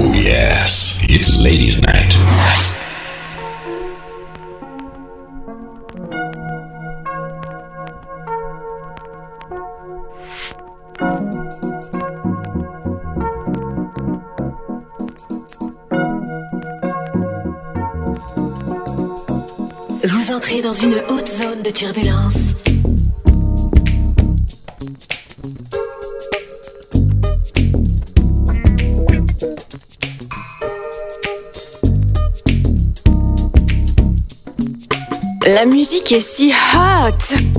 Oh, yes, it's ladies' night. Vous entrez dans une haute zone de turbulence. La musique est si hot.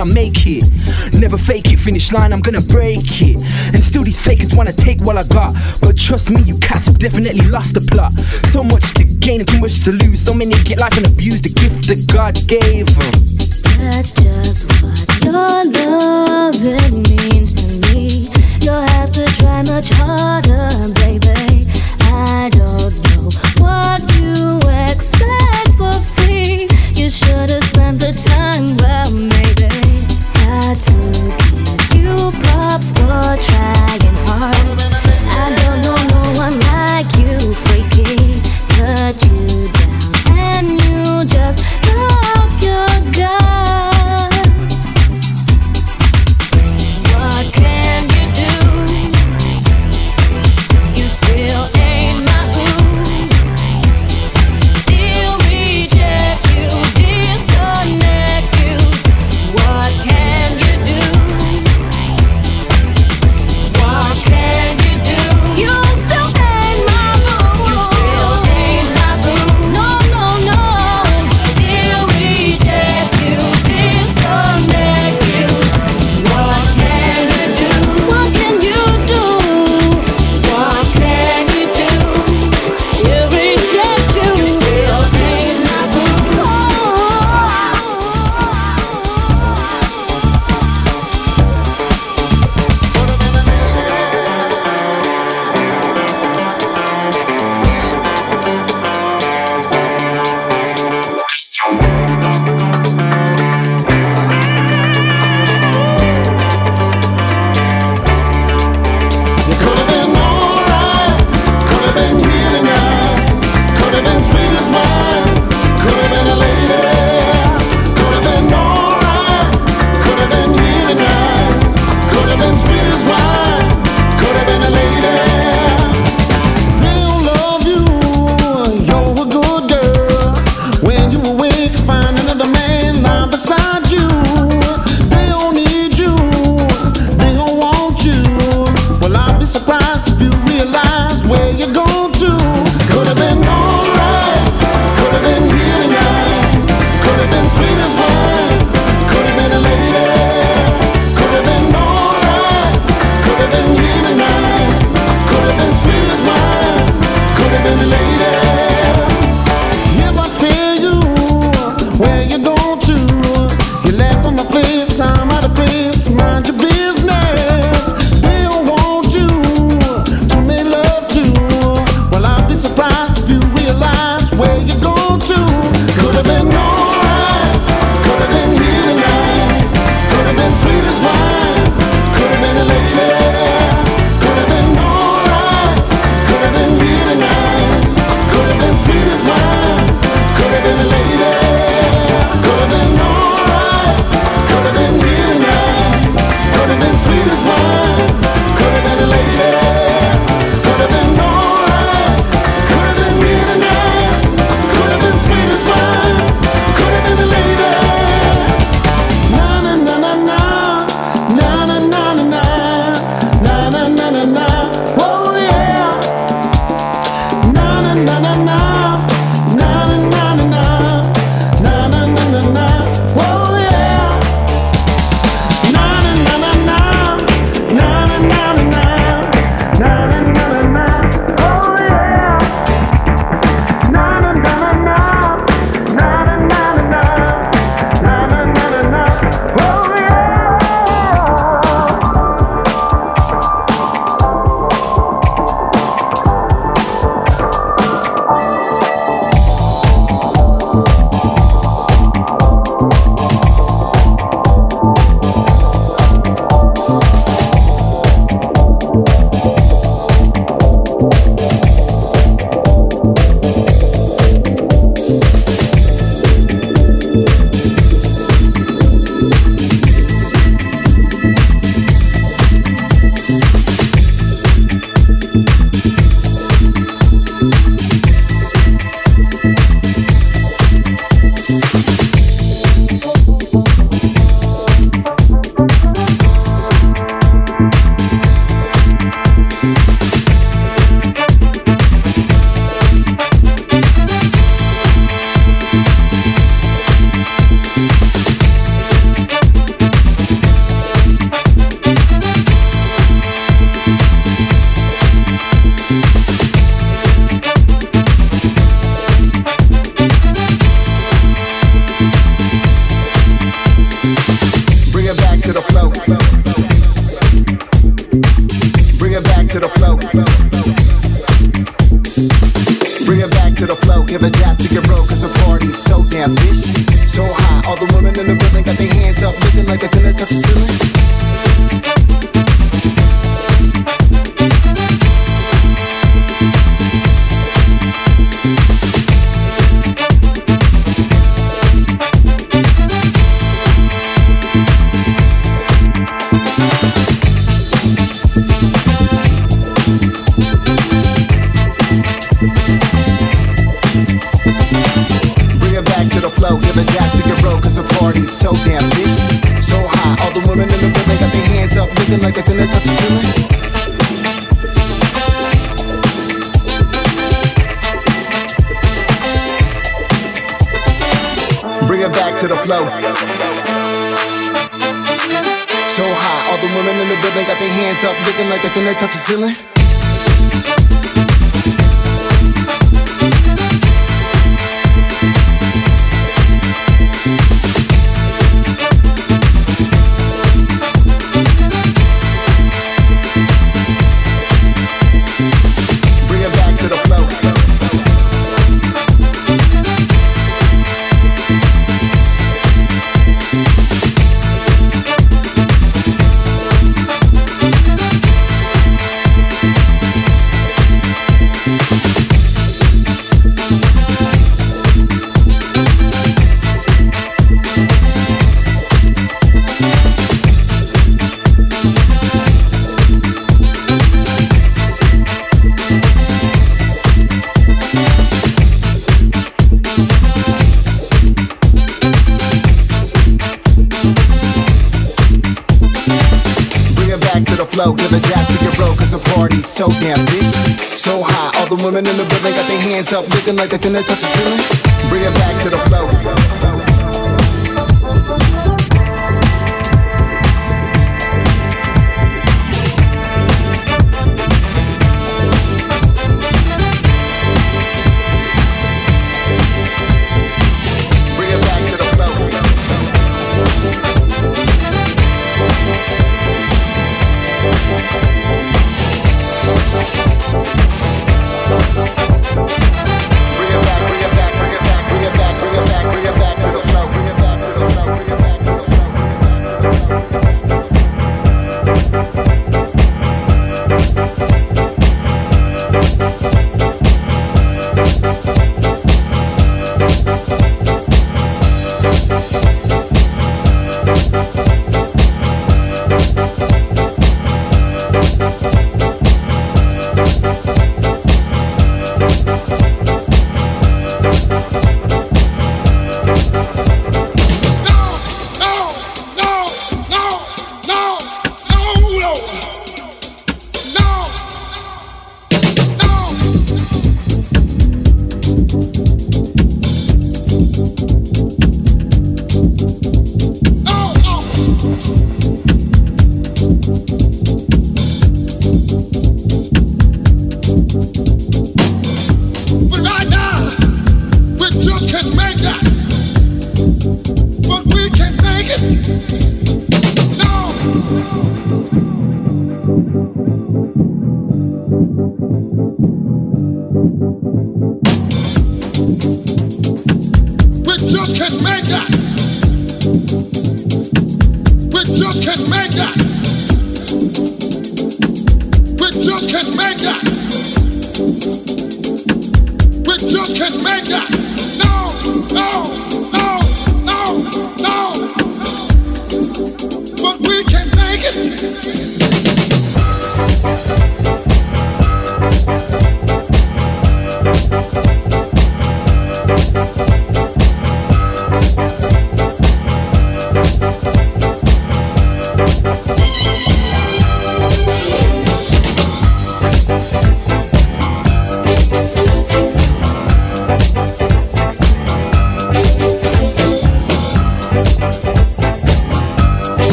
I make it. Never fake it, finish line, I'm gonna break it. And still these fakers wanna take what I got. But trust me, you cats have definitely lost the plot. So much to gain and too much to lose. So many get life and abuse the gift that God gave them.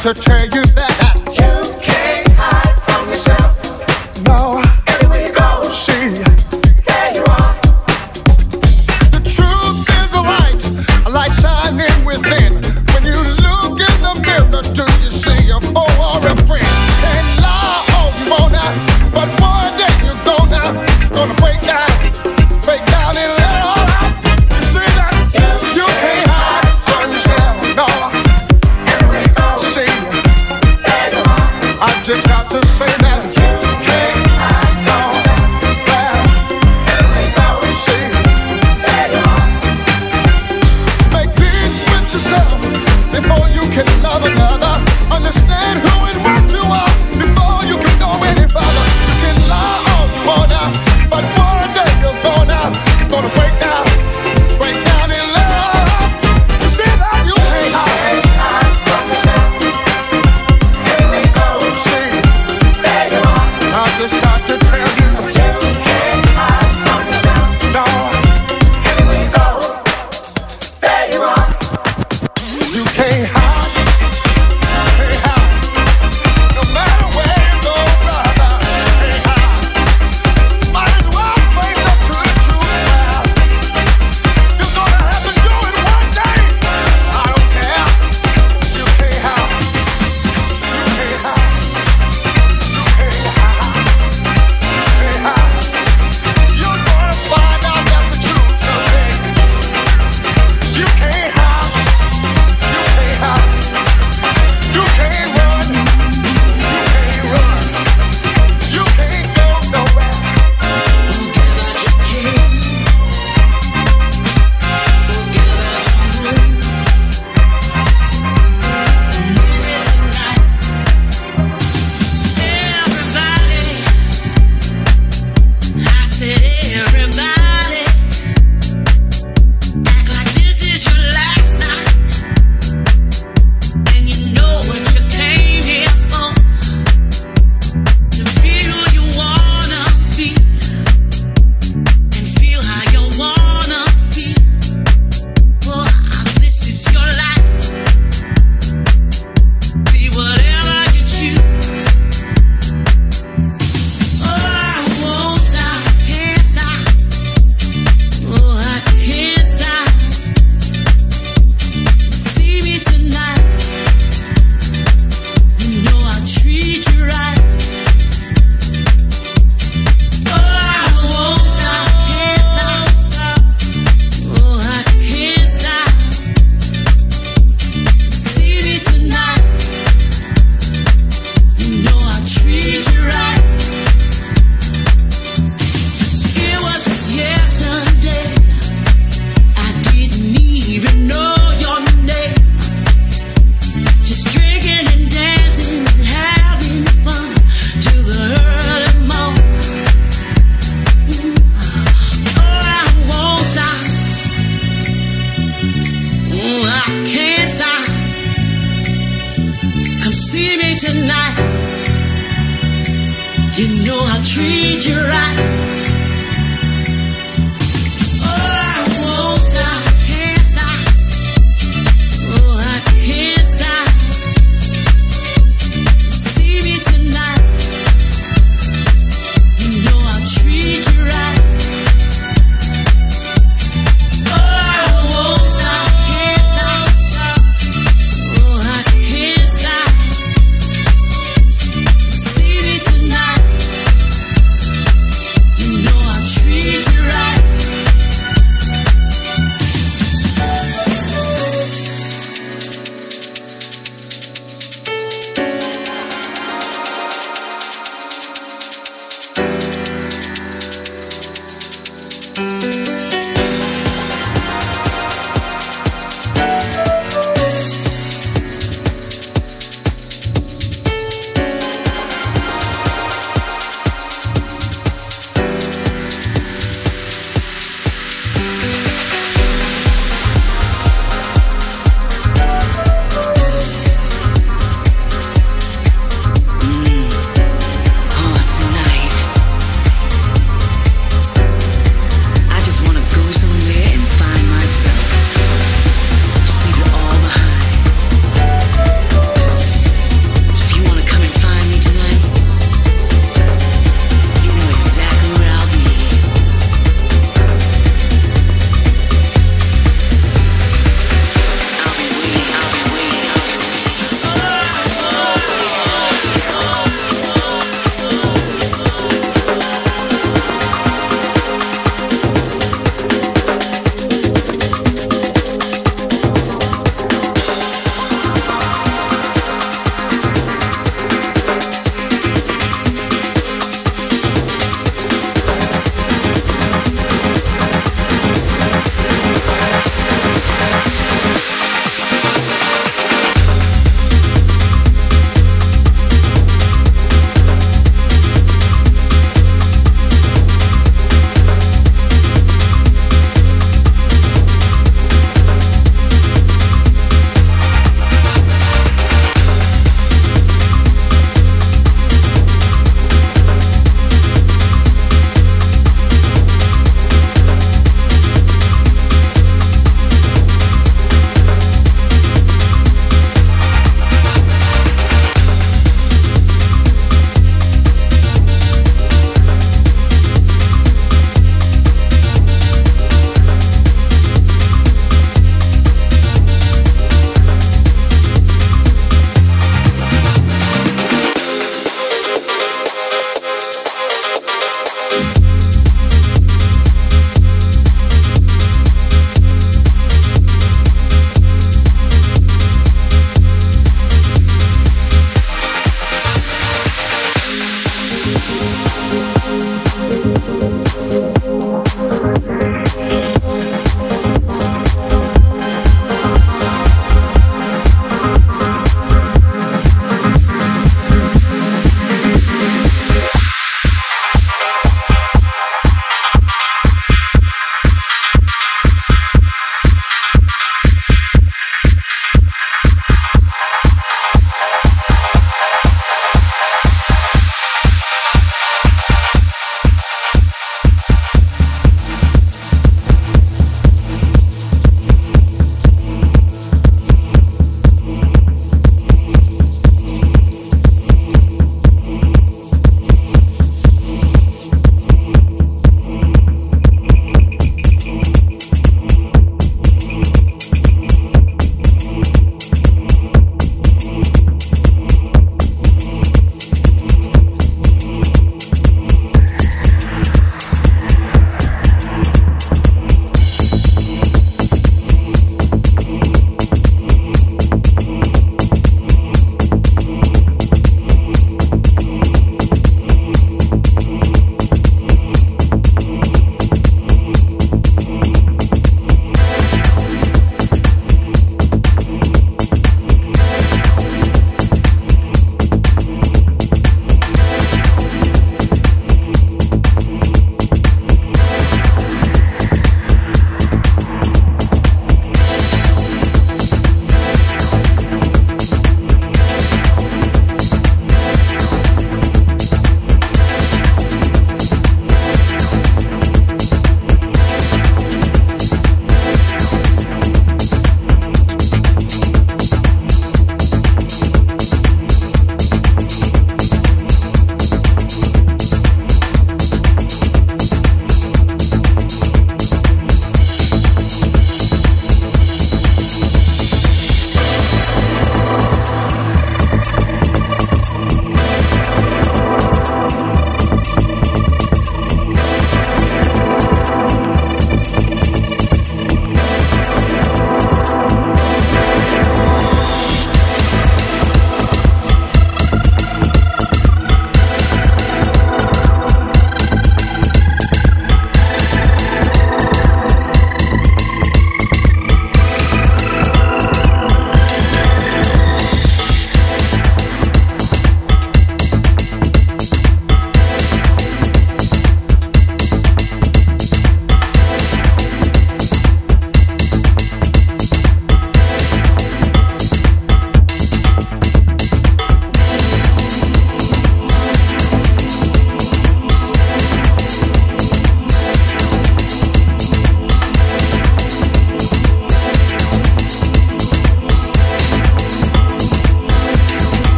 To tell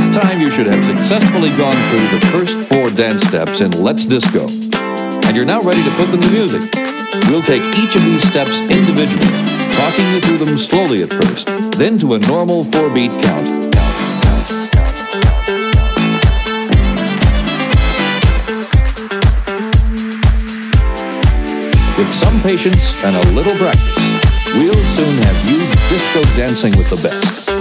this time, you should have successfully gone through the first four dance steps in Let's Disco. And you're now ready to put them to music. We'll take each of these steps individually, talking you through them slowly at first, then to a normal four beat count. With some patience and a little practice, we'll soon have you disco dancing with the best.